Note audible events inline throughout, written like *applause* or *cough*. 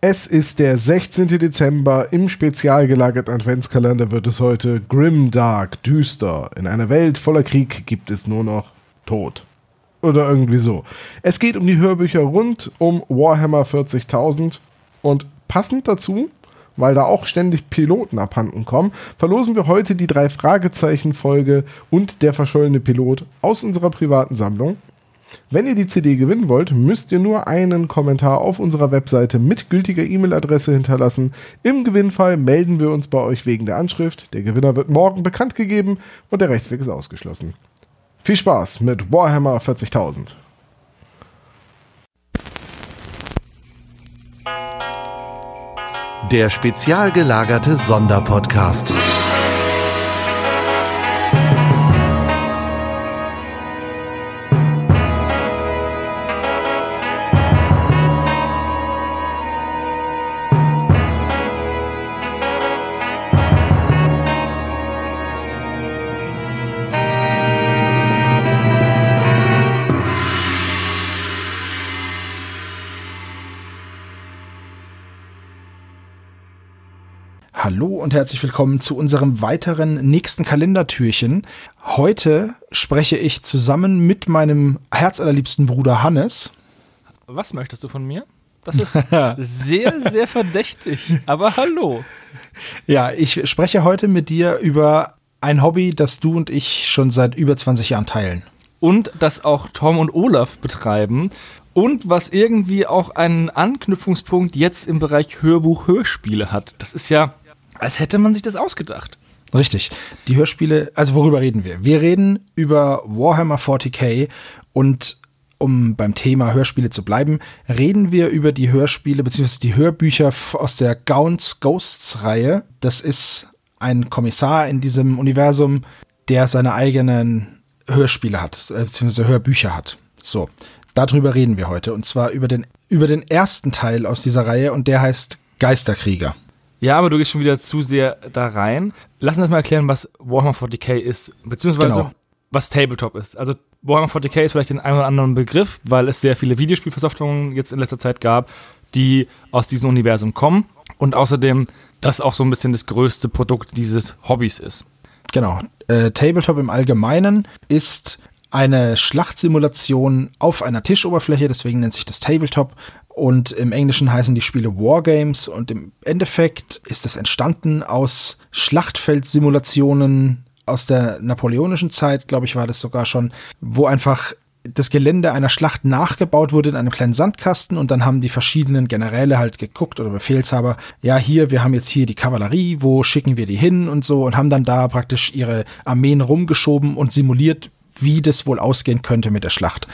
Es ist der 16. Dezember. Im spezial gelagerten Adventskalender wird es heute grim dark, düster. In einer Welt voller Krieg gibt es nur noch Tod. Oder irgendwie so. Es geht um die Hörbücher rund um Warhammer 40.000 und passend dazu, weil da auch ständig Piloten abhanden kommen, verlosen wir heute die drei Fragezeichen-Folge und der verschollene Pilot aus unserer privaten Sammlung. Wenn ihr die CD gewinnen wollt, müsst ihr nur einen Kommentar auf unserer Webseite mit gültiger E-Mail-Adresse hinterlassen. Im Gewinnfall melden wir uns bei euch wegen der Anschrift. Der Gewinner wird morgen bekannt gegeben und der Rechtsweg ist ausgeschlossen. Viel Spaß mit Warhammer 40.000. Der spezial gelagerte Sonderpodcast. Herzlich willkommen zu unserem weiteren nächsten Kalendertürchen. Heute spreche ich zusammen mit meinem herzallerliebsten Bruder Hannes. Was möchtest du von mir? Das ist sehr, *laughs* sehr verdächtig. Aber hallo. Ja, ich spreche heute mit dir über ein Hobby, das du und ich schon seit über 20 Jahren teilen. Und das auch Tom und Olaf betreiben. Und was irgendwie auch einen Anknüpfungspunkt jetzt im Bereich Hörbuch-Hörspiele hat. Das ist ja als hätte man sich das ausgedacht. Richtig. Die Hörspiele, also worüber reden wir? Wir reden über Warhammer 40k und um beim Thema Hörspiele zu bleiben, reden wir über die Hörspiele bzw. die Hörbücher aus der Gaunt's Ghosts Reihe. Das ist ein Kommissar in diesem Universum, der seine eigenen Hörspiele hat, äh, bzw. Hörbücher hat. So, darüber reden wir heute und zwar über den, über den ersten Teil aus dieser Reihe und der heißt Geisterkrieger. Ja, aber du gehst schon wieder zu sehr da rein. Lass uns mal erklären, was Warhammer 40k ist, beziehungsweise genau. was Tabletop ist. Also Warhammer 40k ist vielleicht den einen oder anderen Begriff, weil es sehr viele Videospielversoftungen jetzt in letzter Zeit gab, die aus diesem Universum kommen und außerdem das auch so ein bisschen das größte Produkt dieses Hobbys ist. Genau. Äh, Tabletop im Allgemeinen ist eine Schlachtsimulation auf einer Tischoberfläche, deswegen nennt sich das Tabletop. Und im Englischen heißen die Spiele Wargames und im Endeffekt ist es entstanden aus Schlachtfeldsimulationen aus der napoleonischen Zeit, glaube ich, war das sogar schon, wo einfach das Gelände einer Schlacht nachgebaut wurde in einem kleinen Sandkasten. Und dann haben die verschiedenen Generäle halt geguckt oder Befehlshaber, ja hier, wir haben jetzt hier die Kavallerie, wo schicken wir die hin und so. Und haben dann da praktisch ihre Armeen rumgeschoben und simuliert, wie das wohl ausgehen könnte mit der Schlacht.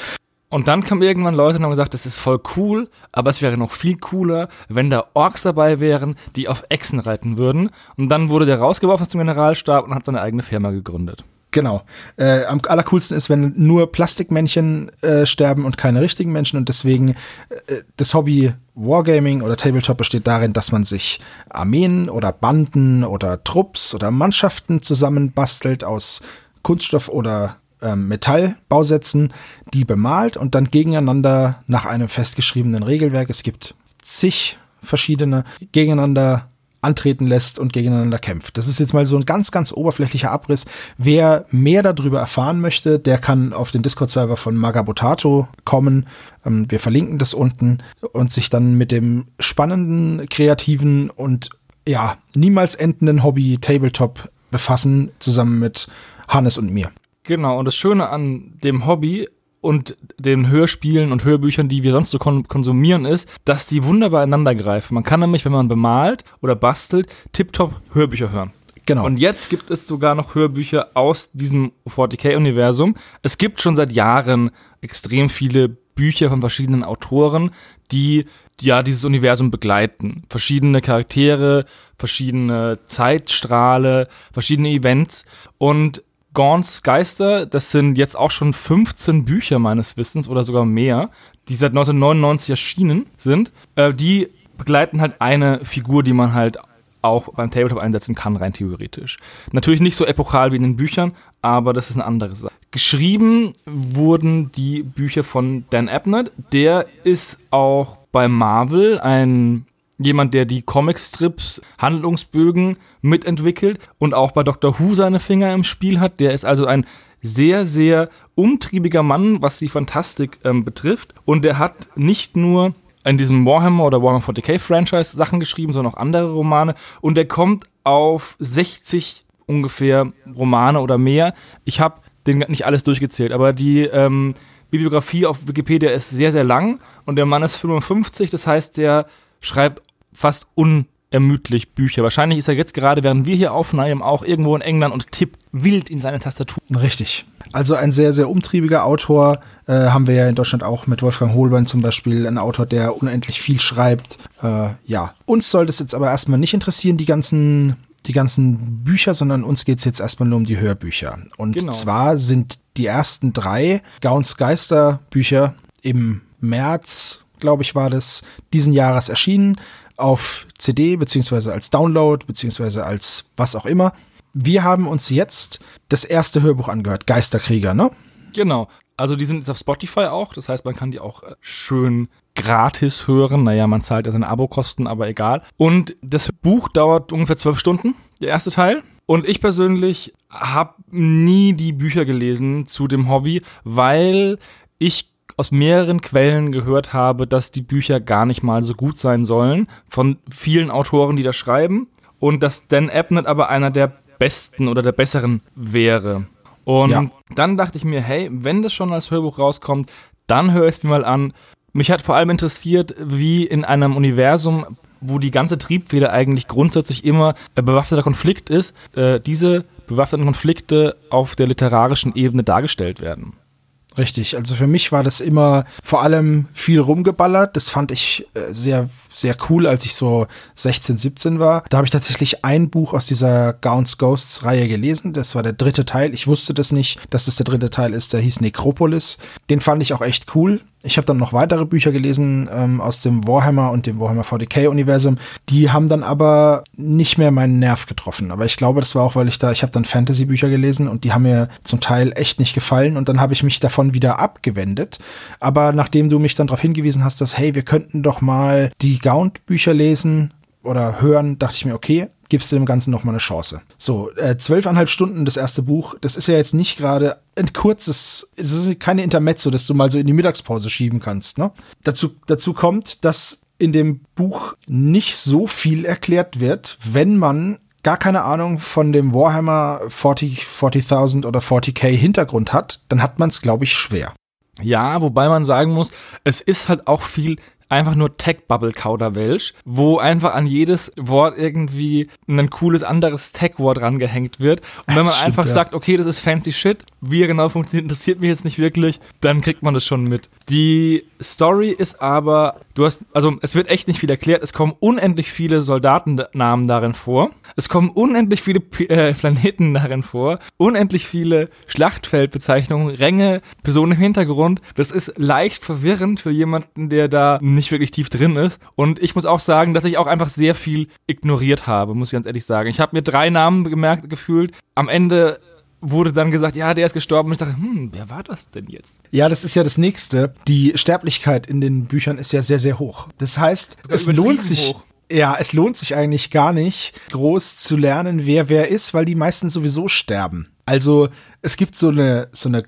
Und dann kamen irgendwann Leute und haben gesagt, das ist voll cool, aber es wäre noch viel cooler, wenn da Orks dabei wären, die auf Echsen reiten würden. Und dann wurde der rausgeworfen aus dem Generalstab und hat seine eigene Firma gegründet. Genau. Äh, am allercoolsten ist, wenn nur Plastikmännchen äh, sterben und keine richtigen Menschen. Und deswegen äh, das Hobby Wargaming oder Tabletop besteht darin, dass man sich Armeen oder Banden oder Trupps oder Mannschaften zusammenbastelt aus Kunststoff oder ähm, Metallbausätzen, die bemalt und dann gegeneinander nach einem festgeschriebenen Regelwerk, es gibt zig verschiedene, gegeneinander antreten lässt und gegeneinander kämpft. Das ist jetzt mal so ein ganz, ganz oberflächlicher Abriss. Wer mehr darüber erfahren möchte, der kann auf den Discord-Server von Magabotato kommen. Ähm, wir verlinken das unten und sich dann mit dem spannenden, kreativen und ja, niemals endenden Hobby Tabletop befassen, zusammen mit Hannes und mir. Genau, und das Schöne an dem Hobby und den Hörspielen und Hörbüchern, die wir sonst so kon konsumieren, ist, dass die wunderbar ineinander greifen. Man kann nämlich, wenn man bemalt oder bastelt, tiptop Hörbücher hören. Genau. Und jetzt gibt es sogar noch Hörbücher aus diesem 40k-Universum. Es gibt schon seit Jahren extrem viele Bücher von verschiedenen Autoren, die ja dieses Universum begleiten. Verschiedene Charaktere, verschiedene Zeitstrahle, verschiedene Events. Und Gaunt's Geister, das sind jetzt auch schon 15 Bücher meines Wissens oder sogar mehr, die seit 1999 erschienen sind. Äh, die begleiten halt eine Figur, die man halt auch beim Tabletop einsetzen kann, rein theoretisch. Natürlich nicht so epochal wie in den Büchern, aber das ist eine andere Sache. Geschrieben wurden die Bücher von Dan Abnett. Der ist auch bei Marvel ein jemand, der die Comicstrips, Handlungsbögen mitentwickelt und auch bei Doctor Who seine Finger im Spiel hat. Der ist also ein sehr, sehr umtriebiger Mann, was die Fantastik ähm, betrifft. Und der hat nicht nur in diesem Warhammer oder Warhammer 40k Franchise Sachen geschrieben, sondern auch andere Romane. Und der kommt auf 60 ungefähr Romane oder mehr. Ich habe den nicht alles durchgezählt, aber die ähm, Bibliografie auf Wikipedia ist sehr, sehr lang und der Mann ist 55, das heißt, der schreibt fast unermüdlich Bücher. Wahrscheinlich ist er jetzt gerade, während wir hier aufnehmen, auch irgendwo in England und tippt wild in seine Tastatur. Richtig. Also ein sehr, sehr umtriebiger Autor. Äh, haben wir ja in Deutschland auch mit Wolfgang Holbein zum Beispiel, ein Autor, der unendlich viel schreibt. Äh, ja, uns sollte es jetzt aber erstmal nicht interessieren, die ganzen die ganzen Bücher, sondern uns geht es jetzt erstmal nur um die Hörbücher. Und genau. zwar sind die ersten drei Gauns Geister Bücher im März, glaube ich, war das, diesen Jahres erschienen auf CD beziehungsweise als Download beziehungsweise als was auch immer. Wir haben uns jetzt das erste Hörbuch angehört, Geisterkrieger, ne? Genau. Also die sind jetzt auf Spotify auch, das heißt, man kann die auch äh, schön gratis hören. Naja, man zahlt ja seine Abokosten, aber egal. Und das Buch dauert ungefähr zwölf Stunden, der erste Teil. Und ich persönlich habe nie die Bücher gelesen zu dem Hobby, weil ich aus mehreren Quellen gehört habe, dass die Bücher gar nicht mal so gut sein sollen, von vielen Autoren, die da schreiben, und dass Dan Abnett aber einer der besten oder der besseren wäre. Und ja. dann dachte ich mir, hey, wenn das schon als Hörbuch rauskommt, dann höre ich es mir mal an. Mich hat vor allem interessiert, wie in einem Universum, wo die ganze Triebfeder eigentlich grundsätzlich immer ein bewaffneter Konflikt ist, äh, diese bewaffneten Konflikte auf der literarischen Ebene dargestellt werden. Richtig, also für mich war das immer vor allem viel rumgeballert. Das fand ich äh, sehr, sehr cool, als ich so 16, 17 war. Da habe ich tatsächlich ein Buch aus dieser Gaunt's Ghosts Reihe gelesen. Das war der dritte Teil. Ich wusste das nicht, dass das der dritte Teil ist. Der hieß Necropolis. Den fand ich auch echt cool. Ich habe dann noch weitere Bücher gelesen ähm, aus dem Warhammer und dem Warhammer 40k-Universum. Die haben dann aber nicht mehr meinen Nerv getroffen. Aber ich glaube, das war auch, weil ich da, ich habe dann Fantasy-Bücher gelesen und die haben mir zum Teil echt nicht gefallen und dann habe ich mich davon wieder abgewendet. Aber nachdem du mich dann darauf hingewiesen hast, dass, hey, wir könnten doch mal die Gaunt-Bücher lesen, oder hören, dachte ich mir, okay, gibst du dem Ganzen noch mal eine Chance. So, äh, zwölfeinhalb Stunden das erste Buch, das ist ja jetzt nicht gerade ein kurzes, es ist keine Intermezzo, das du mal so in die Mittagspause schieben kannst. Ne? Dazu, dazu kommt, dass in dem Buch nicht so viel erklärt wird, wenn man gar keine Ahnung von dem Warhammer 40, 40.000 oder 40k Hintergrund hat, dann hat man es, glaube ich, schwer. Ja, wobei man sagen muss, es ist halt auch viel einfach nur Tech-Bubble-Kauderwelsch, wo einfach an jedes Wort irgendwie ein cooles anderes Tech-Wort rangehängt wird. Und wenn man stimmt, einfach ja. sagt, okay, das ist fancy shit, wie er genau funktioniert, interessiert mich jetzt nicht wirklich, dann kriegt man das schon mit. Die Story ist aber, du hast, also es wird echt nicht viel erklärt, es kommen unendlich viele Soldatennamen darin vor, es kommen unendlich viele P äh, Planeten darin vor, unendlich viele Schlachtfeldbezeichnungen, Ränge, Personen im Hintergrund. Das ist leicht verwirrend für jemanden, der da nicht wirklich tief drin ist. Und ich muss auch sagen, dass ich auch einfach sehr viel ignoriert habe, muss ich ganz ehrlich sagen. Ich habe mir drei Namen gemerkt, gefühlt. Am Ende wurde dann gesagt, ja, der ist gestorben. Und ich dachte, hm, wer war das denn jetzt? Ja, das ist ja das Nächste. Die Sterblichkeit in den Büchern ist ja sehr, sehr hoch. Das heißt, es lohnt sich. Hoch. Ja, es lohnt sich eigentlich gar nicht, groß zu lernen, wer wer ist, weil die meisten sowieso sterben. Also es gibt so eine, so eine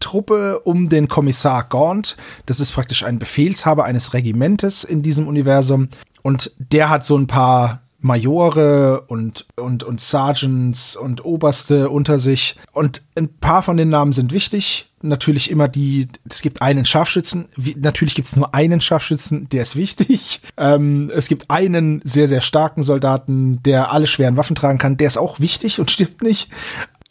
Grundtruppe um den Kommissar Gaunt. Das ist praktisch ein Befehlshaber eines Regimentes in diesem Universum. Und der hat so ein paar Majore und, und, und Sergeants und Oberste unter sich. Und ein paar von den Namen sind wichtig. Natürlich immer die, es gibt einen Scharfschützen. Wie, natürlich gibt es nur einen Scharfschützen, der ist wichtig. *laughs* Ähm, es gibt einen sehr, sehr starken Soldaten, der alle schweren Waffen tragen kann. Der ist auch wichtig und *laughs* stirbt nicht.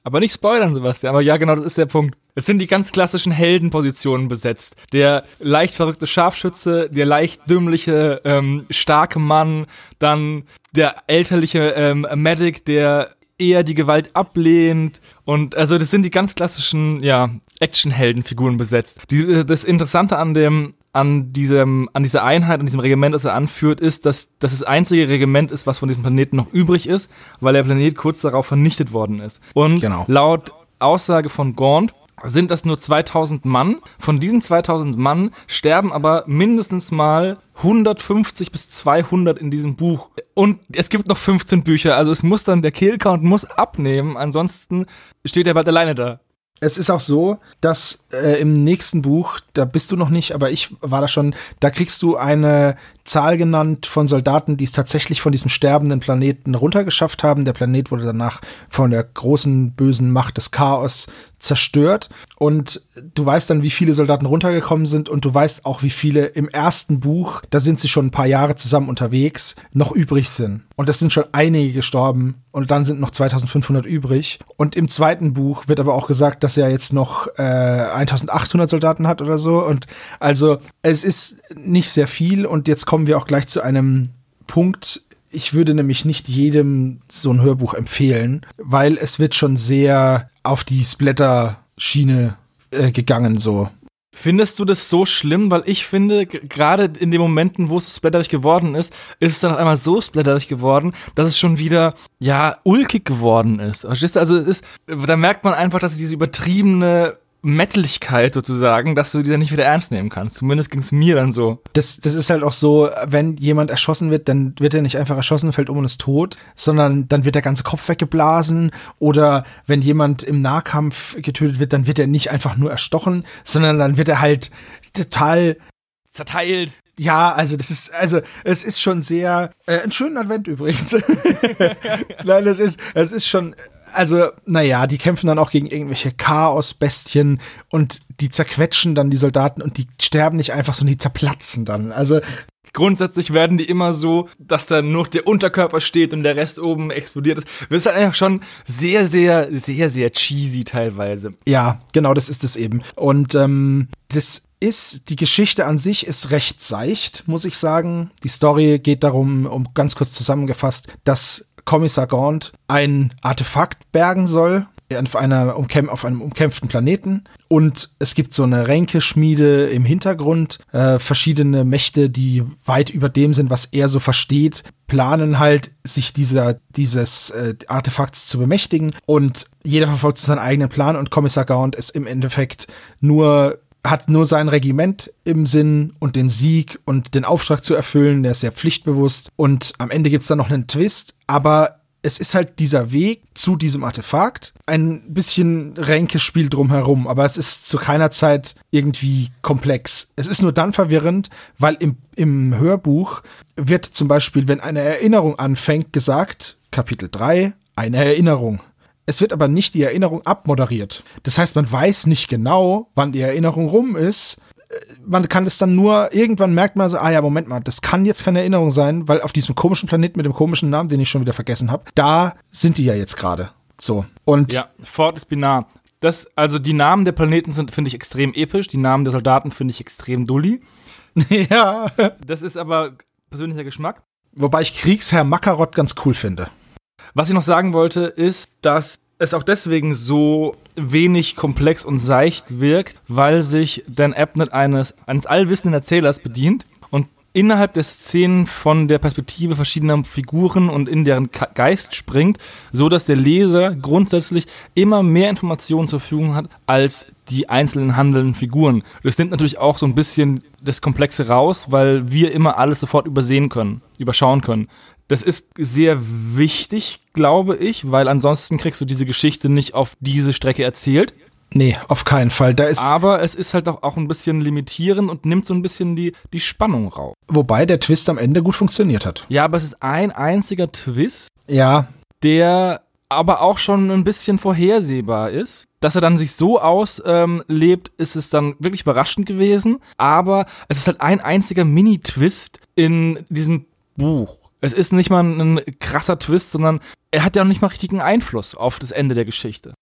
Aber nicht spoilern, Sebastian. Aber ja, genau, das ist der Punkt. Es sind die ganz klassischen Heldenpositionen besetzt. Der leicht verrückte Scharfschütze, der leicht dümmliche, ähm, starke Mann, dann der elterliche ähm, Medic, der eher die Gewalt ablehnt. Und also das sind die ganz klassischen, ja, Actionheldenfiguren besetzt. Die, das Interessante an dem an diesem, an dieser Einheit, an diesem Regiment, das er anführt, ist, dass, dass das einzige Regiment ist, was von diesem Planeten noch übrig ist, weil der Planet kurz darauf vernichtet worden ist. Und genau. laut Aussage von Gaunt sind das nur 2000 Mann. Von diesen 2000 Mann sterben aber mindestens mal 150 bis 200 in diesem Buch. Und es gibt noch 15 Bücher, also es muss dann, der Killcount muss abnehmen, ansonsten steht er bald alleine da. Es ist auch so, dass äh, im nächsten Buch, da bist du noch nicht, aber ich war da schon, da kriegst du eine Zahl genannt von Soldaten, die es tatsächlich von diesem sterbenden Planeten runtergeschafft haben. Der Planet wurde danach von der großen bösen Macht des Chaos zerstört. Und du weißt dann, wie viele Soldaten runtergekommen sind und du weißt auch, wie viele im ersten Buch, da sind sie schon ein paar Jahre zusammen unterwegs, noch übrig sind. Und das sind schon einige gestorben und dann sind noch 2500 übrig. Und im zweiten Buch wird aber auch gesagt, dass er jetzt noch äh, 1800 Soldaten hat oder so. Und also es ist nicht sehr viel und jetzt kommen wir auch gleich zu einem Punkt, ich würde nämlich nicht jedem so ein Hörbuch empfehlen, weil es wird schon sehr auf die Splatter-Schiene äh, gegangen so. Findest du das so schlimm? Weil ich finde, gerade in den Momenten, wo es splatterig geworden ist, ist es dann auf einmal so splatterig geworden, dass es schon wieder, ja, ulkig geworden ist. Verstehst du? Also, es ist, da merkt man einfach, dass es diese übertriebene Metaligkeit sozusagen, dass du die dann nicht wieder ernst nehmen kannst. Zumindest ging es mir dann so. Das, das ist halt auch so, wenn jemand erschossen wird, dann wird er nicht einfach erschossen, fällt um und ist tot, sondern dann wird der ganze Kopf weggeblasen. Oder wenn jemand im Nahkampf getötet wird, dann wird er nicht einfach nur erstochen, sondern dann wird er halt total zerteilt. Ja, also das ist, also es ist schon sehr, äh, ein schönen Advent übrigens. *laughs* Nein, das ist, es ist schon, also, naja, die kämpfen dann auch gegen irgendwelche Chaosbestien und die zerquetschen dann die Soldaten und die sterben nicht einfach, sondern die zerplatzen dann. Also, Grundsätzlich werden die immer so, dass da nur der Unterkörper steht und der Rest oben explodiert ist. Das ist einfach schon sehr, sehr, sehr, sehr cheesy teilweise. Ja, genau, das ist es eben. Und ähm, das ist, die Geschichte an sich ist recht seicht, muss ich sagen. Die Story geht darum, um ganz kurz zusammengefasst, dass Kommissar Gaunt ein Artefakt bergen soll auf, einer umkämp auf einem umkämpften Planeten. Und es gibt so eine Ränkeschmiede im Hintergrund. Äh, verschiedene Mächte, die weit über dem sind, was er so versteht, planen halt, sich dieser, dieses äh, Artefakts zu bemächtigen. Und jeder verfolgt seinen eigenen Plan und Kommissar Gaunt ist im Endeffekt nur hat nur sein Regiment im Sinn und den Sieg und den Auftrag zu erfüllen. Der ist sehr pflichtbewusst. Und am Ende gibt es dann noch einen Twist. Aber es ist halt dieser Weg zu diesem Artefakt. Ein bisschen Ränkespiel drumherum, aber es ist zu keiner Zeit irgendwie komplex. Es ist nur dann verwirrend, weil im, im Hörbuch wird zum Beispiel, wenn eine Erinnerung anfängt, gesagt, Kapitel 3, eine Erinnerung. Es wird aber nicht die Erinnerung abmoderiert. Das heißt, man weiß nicht genau, wann die Erinnerung rum ist. Man kann das dann nur, irgendwann merkt man so, ah ja, Moment mal, das kann jetzt keine Erinnerung sein, weil auf diesem komischen Planeten mit dem komischen Namen, den ich schon wieder vergessen habe, da sind die ja jetzt gerade. So. Und ja, Fort ist binar. Das, also die Namen der Planeten sind, finde ich, extrem episch. Die Namen der Soldaten finde ich extrem dulli. *laughs* ja. Das ist aber persönlicher Geschmack. Wobei ich Kriegsherr Makarott ganz cool finde. Was ich noch sagen wollte, ist, dass es auch deswegen so wenig komplex und seicht wirkt, weil sich Dan Abnett eines, eines allwissenden Erzählers bedient und innerhalb der Szenen von der Perspektive verschiedener Figuren und in deren Geist springt, so dass der Leser grundsätzlich immer mehr Informationen zur Verfügung hat als die einzelnen handelnden Figuren. Das nimmt natürlich auch so ein bisschen das Komplexe raus, weil wir immer alles sofort übersehen können, überschauen können. Das ist sehr wichtig, glaube ich, weil ansonsten kriegst du diese Geschichte nicht auf diese Strecke erzählt. Nee, auf keinen Fall. Da ist Aber es ist halt auch, auch ein bisschen limitierend und nimmt so ein bisschen die, die Spannung raus. Wobei der Twist am Ende gut funktioniert hat. Ja, aber es ist ein einziger Twist. Ja. Der aber auch schon ein bisschen vorhersehbar ist. Dass er dann sich so auslebt, ähm, ist es dann wirklich überraschend gewesen. Aber es ist halt ein einziger Mini-Twist in diesem Buch. Es ist nicht mal ein krasser Twist, sondern er hat ja auch nicht mal richtigen Einfluss auf das Ende der Geschichte.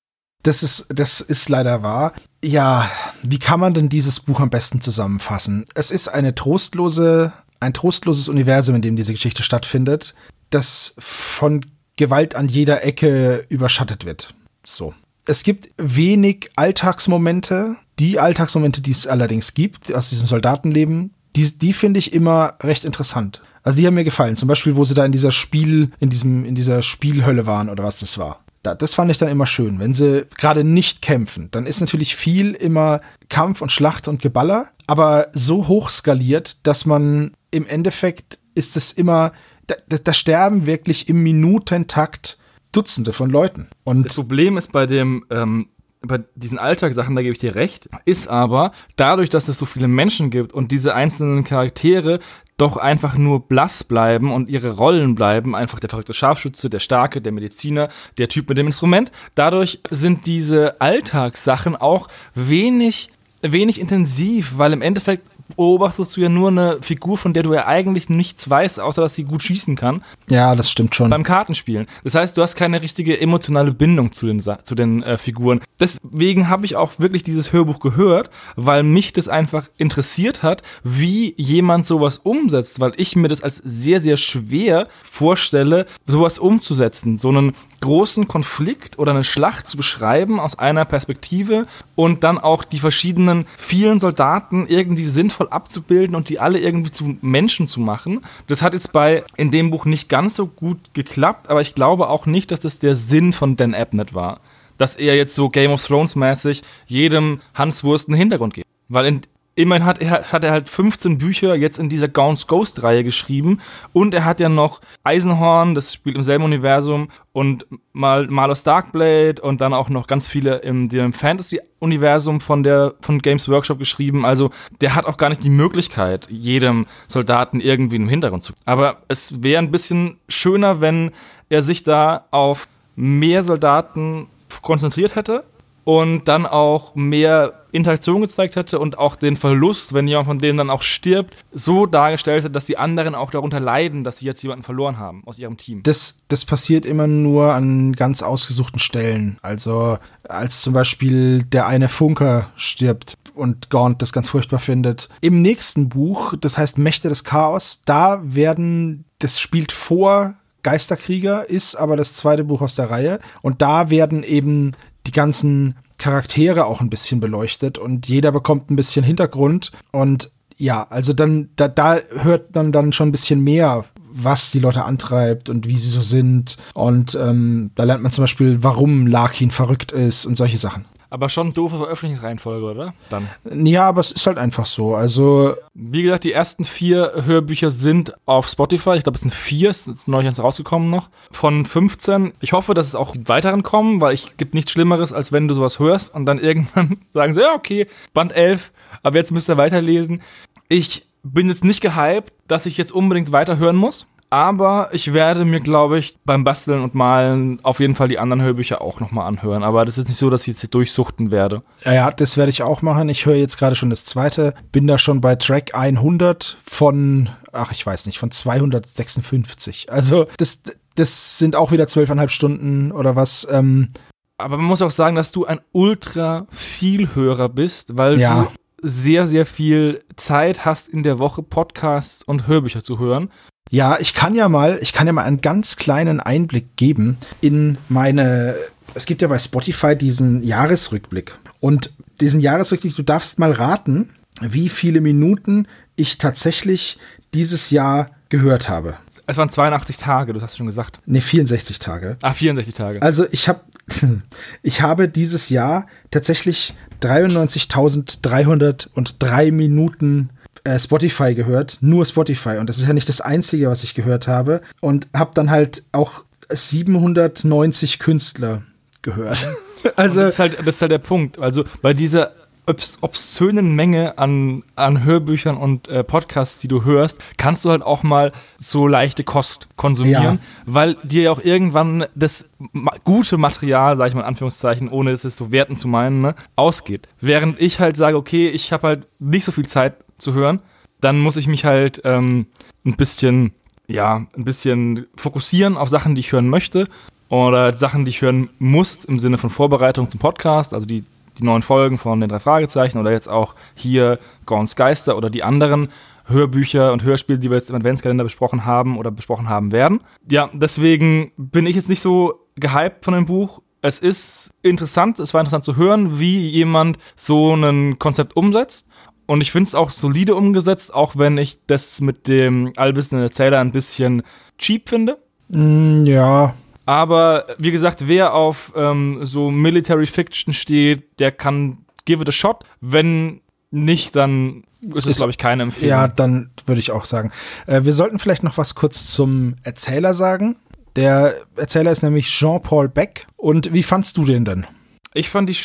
Das ist, das ist leider wahr. Ja, wie kann man denn dieses Buch am besten zusammenfassen? Es ist eine trostlose, ein trostloses Universum, in dem diese Geschichte stattfindet, das von Gewalt an jeder Ecke überschattet wird. So. Es gibt wenig Alltagsmomente. Die Alltagsmomente, die es allerdings gibt aus diesem Soldatenleben, die, die finde ich immer recht interessant. Also die haben mir gefallen. Zum Beispiel, wo sie da in dieser Spiel, in diesem, in dieser Spielhölle waren oder was das war. Da, das fand ich dann immer schön. Wenn sie gerade nicht kämpfen, dann ist natürlich viel immer Kampf und Schlacht und Geballer, aber so hoch skaliert, dass man im Endeffekt ist es immer, da, da sterben wirklich im Minutentakt Dutzende von Leuten. Und Das Problem ist bei dem, ähm, bei diesen Alltagssachen, da gebe ich dir recht, ist aber dadurch, dass es so viele Menschen gibt und diese einzelnen Charaktere doch einfach nur blass bleiben und ihre Rollen bleiben, einfach der verrückte Scharfschütze, der Starke, der Mediziner, der Typ mit dem Instrument. Dadurch sind diese Alltagssachen auch wenig, wenig intensiv, weil im Endeffekt beobachtest du ja nur eine Figur, von der du ja eigentlich nichts weißt, außer dass sie gut schießen kann ja, das stimmt schon. beim Kartenspielen. Das heißt, du hast keine richtige emotionale Bindung zu den, zu den äh, Figuren. Deswegen habe ich auch wirklich dieses Hörbuch gehört, weil mich das einfach interessiert hat, wie jemand sowas umsetzt, weil ich mir das als sehr, sehr schwer vorstelle, sowas umzusetzen. So einen großen Konflikt oder eine Schlacht zu beschreiben aus einer Perspektive und dann auch die verschiedenen vielen Soldaten irgendwie sinnvoll abzubilden und die alle irgendwie zu Menschen zu machen. Das hat jetzt bei in dem Buch nicht ganz so gut geklappt, aber ich glaube auch nicht, dass das der Sinn von Dan Abnett war. Dass er jetzt so Game of Thrones mäßig jedem Hans Wurst einen Hintergrund gibt. Weil in, immerhin hat er, hat er halt 15 Bücher jetzt in dieser Gaunt's Ghost Reihe geschrieben und er hat ja noch Eisenhorn, das spielt im selben Universum und mal Malus Darkblade und dann auch noch ganz viele im, dem Fantasy-Universum von von Games Workshop geschrieben. Also der hat auch gar nicht die Möglichkeit, jedem Soldaten irgendwie im Hintergrund zu. Aber es wäre ein bisschen schöner, wenn er sich da auf mehr Soldaten konzentriert hätte und dann auch mehr Interaktion gezeigt hätte und auch den Verlust, wenn jemand von denen dann auch stirbt, so dargestellt hätte, dass die anderen auch darunter leiden, dass sie jetzt jemanden verloren haben aus ihrem Team. Das, das passiert immer nur an ganz ausgesuchten Stellen. Also als zum Beispiel der eine Funker stirbt und Gaunt das ganz furchtbar findet. Im nächsten Buch, das heißt Mächte des Chaos, da werden, das spielt vor Geisterkrieger, ist aber das zweite Buch aus der Reihe. Und da werden eben die ganzen Charaktere auch ein bisschen beleuchtet und jeder bekommt ein bisschen Hintergrund. Und ja, also dann, da, da hört man dann schon ein bisschen mehr, was die Leute antreibt und wie sie so sind. Und ähm, da lernt man zum Beispiel, warum Larkin verrückt ist und solche Sachen. Aber schon doofe Veröffentlichungsreihenfolge, oder? Dann. Ja, aber es ist halt einfach so. Also, Wie gesagt, die ersten vier Hörbücher sind auf Spotify. Ich glaube, es sind vier, es ist neulich eins rausgekommen noch. Von 15. Ich hoffe, dass es auch weiteren kommen, weil ich gibt nichts Schlimmeres, als wenn du sowas hörst und dann irgendwann *laughs* sagen sie, ja, okay, Band 11, aber jetzt müsst ihr weiterlesen. Ich bin jetzt nicht gehypt, dass ich jetzt unbedingt weiterhören muss. Aber ich werde mir, glaube ich, beim Basteln und Malen auf jeden Fall die anderen Hörbücher auch nochmal anhören. Aber das ist nicht so, dass ich jetzt durchsuchten werde. ja, ja, das werde ich auch machen. Ich höre jetzt gerade schon das zweite. Bin da schon bei Track 100 von, ach, ich weiß nicht, von 256. Also, das, das sind auch wieder zwölfeinhalb Stunden oder was. Ähm, Aber man muss auch sagen, dass du ein ultra Vielhörer bist, weil Ja. du sehr, sehr viel Zeit hast in der Woche Podcasts und Hörbücher zu hören. Ja, ich kann ja mal, ich kann ja mal einen ganz kleinen Einblick geben in meine. Es gibt ja bei Spotify diesen Jahresrückblick. Und diesen Jahresrückblick, du darfst mal raten, wie viele Minuten ich tatsächlich dieses Jahr gehört habe. Es waren 82 Tage, du hast schon gesagt. Ne, 64 Tage. Ah, 64 Tage. Also ich habe *laughs* ich habe dieses Jahr tatsächlich 93.303 Minuten äh, Spotify gehört, nur Spotify und das ist ja nicht das einzige, was ich gehört habe und habe dann halt auch 790 Künstler gehört. *laughs* Also, das, ist halt, das ist halt der Punkt. Also bei dieser obs obszönen Menge an, an Hörbüchern und äh, Podcasts, die du hörst, kannst du halt auch mal so leichte Kost konsumieren, Ja. weil dir ja auch irgendwann das ma gute Material, sag ich mal in Anführungszeichen, ohne es so werten zu meinen, ne, ausgeht. Während ich halt sage, okay, ich habe halt nicht so viel Zeit zu hören, dann muss ich mich halt ähm, ein bisschen, ja, ein bisschen fokussieren auf Sachen, die ich hören möchte oder Sachen, die ich hören muss im Sinne von Vorbereitung zum Podcast, also die, die neuen Folgen von den drei Fragezeichen oder jetzt auch hier Gaunt's Geister oder die anderen Hörbücher und Hörspiele, die wir jetzt im Adventskalender besprochen haben oder besprochen haben werden. Ja, deswegen bin ich jetzt nicht so gehypt von dem Buch. Es ist interessant, es war interessant zu hören, wie jemand so ein Konzept umsetzt. Und ich finde es auch solide umgesetzt, auch wenn ich das mit dem allwissenden Erzähler ein bisschen cheap finde. mh, ja, Aber wie gesagt, wer auf ähm, so Military Fiction steht, der kann give it a shot. Wenn nicht, dann ist es, glaube ich, keine Empfehlung. Ja, dann würde ich auch sagen. Äh, wir sollten vielleicht noch was kurz zum Erzähler sagen. Der Erzähler ist nämlich Jean-Paul Beck. Und wie fandst du den denn? Ich fand die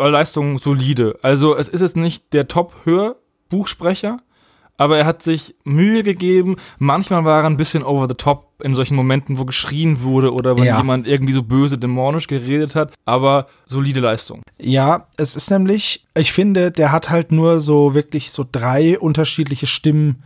Stimmleistung solide. Also es ist jetzt nicht der Top-Hörbuchsprecher, aber er hat sich Mühe gegeben. Manchmal war er ein bisschen over the top in solchen Momenten, wo geschrien wurde oder wenn Ja. jemand irgendwie so böse dämonisch geredet hat. Aber solide Leistung. Ja, es ist nämlich, ich finde, der hat halt nur so wirklich so drei unterschiedliche Stimmarten.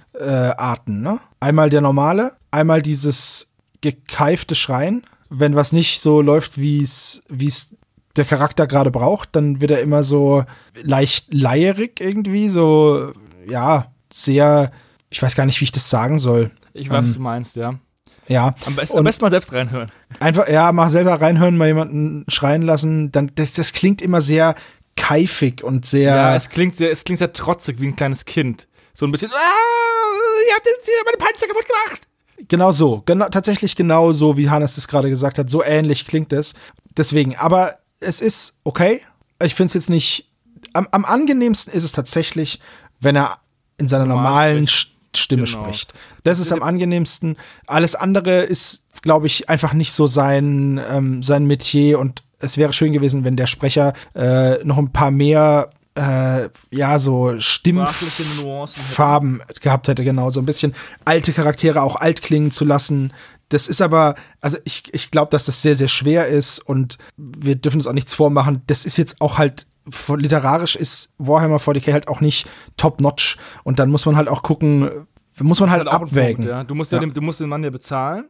Äh, ne? Einmal der normale, einmal dieses gekeifte Schreien. Wenn was nicht so läuft, wie es wie es der Charakter gerade braucht, dann wird er immer so leicht leierig irgendwie, so, ja, sehr, ich weiß gar nicht, wie ich das sagen soll. Ich weiß, Ähm, was du meinst, ja. Ja, Am besten, am besten mal selbst reinhören. Einfach, ja, mal selber reinhören, mal jemanden schreien lassen. Dann, das, das klingt immer sehr keifig und sehr. Ja, es klingt sehr, es klingt sehr trotzig wie ein kleines Kind. So ein bisschen, ah, ihr habt jetzt hier meine Panzer kaputt gemacht. genau so. Genau, tatsächlich genau so, wie Hannes das gerade gesagt hat. So ähnlich klingt es. Deswegen, aber es ist okay. Ich finde es jetzt nicht. Am, am angenehmsten ist es tatsächlich, wenn er in seiner Normal normalen spricht. St- Stimme Genau. spricht. Das ist am angenehmsten. Alles andere ist, glaube ich, einfach nicht so sein, ähm, sein Metier und es wäre schön gewesen, wenn der Sprecher äh, noch ein paar mehr äh, ja, so. Stimmfarben gehabt hätte, genau, so ein bisschen alte Charaktere auch alt klingen zu lassen. Das ist aber, also ich, ich glaube, dass das sehr, sehr schwer ist und wir dürfen uns auch nichts vormachen. Das ist jetzt auch halt, literarisch ist Warhammer 40k halt auch nicht top-notch und dann muss man halt auch gucken, muss man halt, ein abwägen. Punkt, ja. Du musst ja, Ja. Den, du musst den Mann ja bezahlen.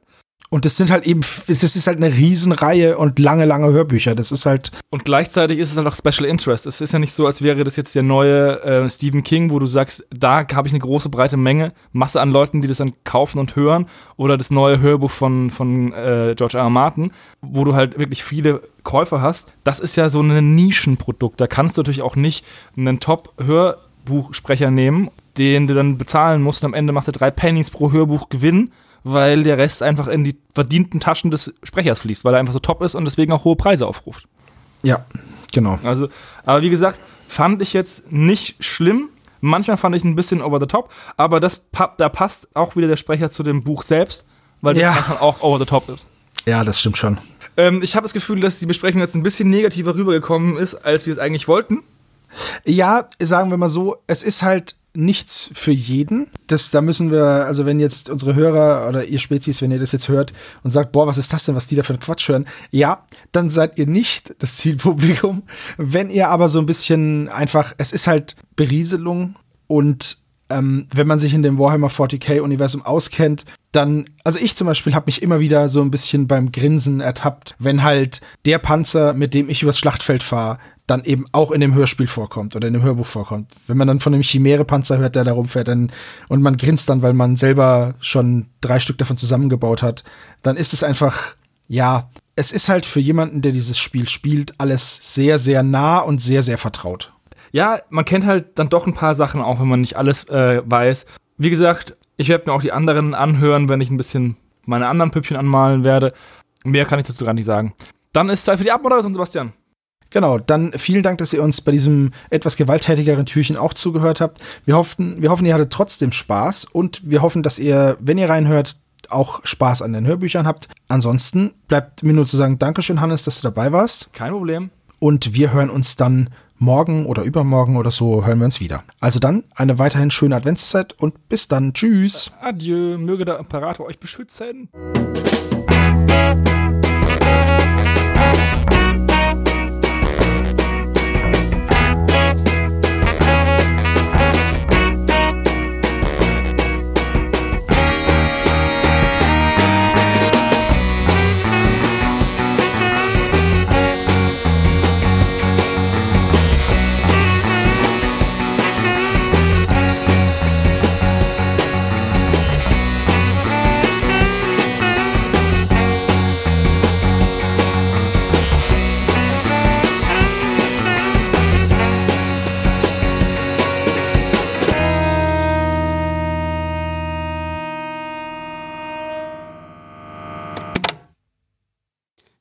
Und das sind halt eben, das ist halt eine Riesenreihe und lange, lange Hörbücher. Das ist halt, Und gleichzeitig ist es halt auch Special Interest. Es ist ja nicht so, als wäre das jetzt der neue äh, Stephen King, wo du sagst, da habe ich eine große, breite Menge, Masse an Leuten, die das dann kaufen und hören. Oder das neue Hörbuch von, von äh, George R. R. Martin, wo du halt wirklich viele Käufer hast. Das ist ja so ein Nischenprodukt. Da kannst du natürlich auch nicht einen Top-Hörbuchsprecher nehmen, den du dann bezahlen musst und am Ende macht er drei Pennies pro Hörbuch Gewinn, weil der Rest einfach in die verdienten Taschen des Sprechers fließt, weil er einfach so top ist und deswegen auch hohe Preise aufruft. ja, genau. Also, aber wie gesagt, fand ich jetzt nicht schlimm. Manchmal fand ich ein bisschen over the top, aber das, da passt auch wieder der Sprecher zu dem Buch selbst, weil das Ja. manchmal auch over the top ist. Ja, das stimmt schon. Ähm, ich habe das Gefühl, dass die Besprechung jetzt ein bisschen negativer rübergekommen ist, als wir es eigentlich wollten. Ja, sagen wir mal so, es ist halt nichts für jeden. Das, da müssen wir, also wenn jetzt unsere Hörer oder ihr Spezies, wenn ihr das jetzt hört und sagt, boah, was ist das denn, was die da für einen Quatsch hören? Ja, dann seid ihr nicht das Zielpublikum. Wenn ihr aber so ein bisschen einfach, es ist halt Berieselung und ähm, wenn man sich in dem Warhammer 40k-Universum auskennt, dann, also ich zum Beispiel habe mich immer wieder so ein bisschen beim Grinsen ertappt, wenn halt der Panzer, mit dem ich übers Schlachtfeld fahre, dann eben auch in dem Hörspiel vorkommt oder in dem Hörbuch vorkommt. Wenn man dann von dem Chimäre-Panzer hört, der da rumfährt, dann, und man grinst dann, weil man selber schon drei Stück davon zusammengebaut hat, dann ist es einfach, ja, es ist halt für jemanden, der dieses Spiel spielt, alles sehr, sehr nah und sehr, sehr vertraut. Ja, man kennt halt dann doch ein paar Sachen, auch wenn man nicht alles äh, weiß. Wie gesagt, ich werde mir auch die anderen anhören, wenn ich ein bisschen meine anderen Püppchen anmalen werde. Mehr kann ich dazu gar nicht sagen. Dann ist Zeit für die Abmoderation, Sebastian. Genau, dann vielen Dank, dass ihr uns bei diesem etwas gewalttätigeren Türchen auch zugehört habt. Wir hoffen, wir hoffen, ihr hattet trotzdem Spaß und wir hoffen, dass ihr, wenn ihr reinhört, auch Spaß an den Hörbüchern habt. Ansonsten bleibt mir nur zu sagen, Dankeschön, Hannes, dass du dabei warst. Kein Problem. Und wir hören uns dann morgen oder übermorgen oder so hören wir uns wieder. Also dann eine weiterhin schöne Adventszeit und bis dann. Tschüss. Adieu, möge der Imperator euch beschützen.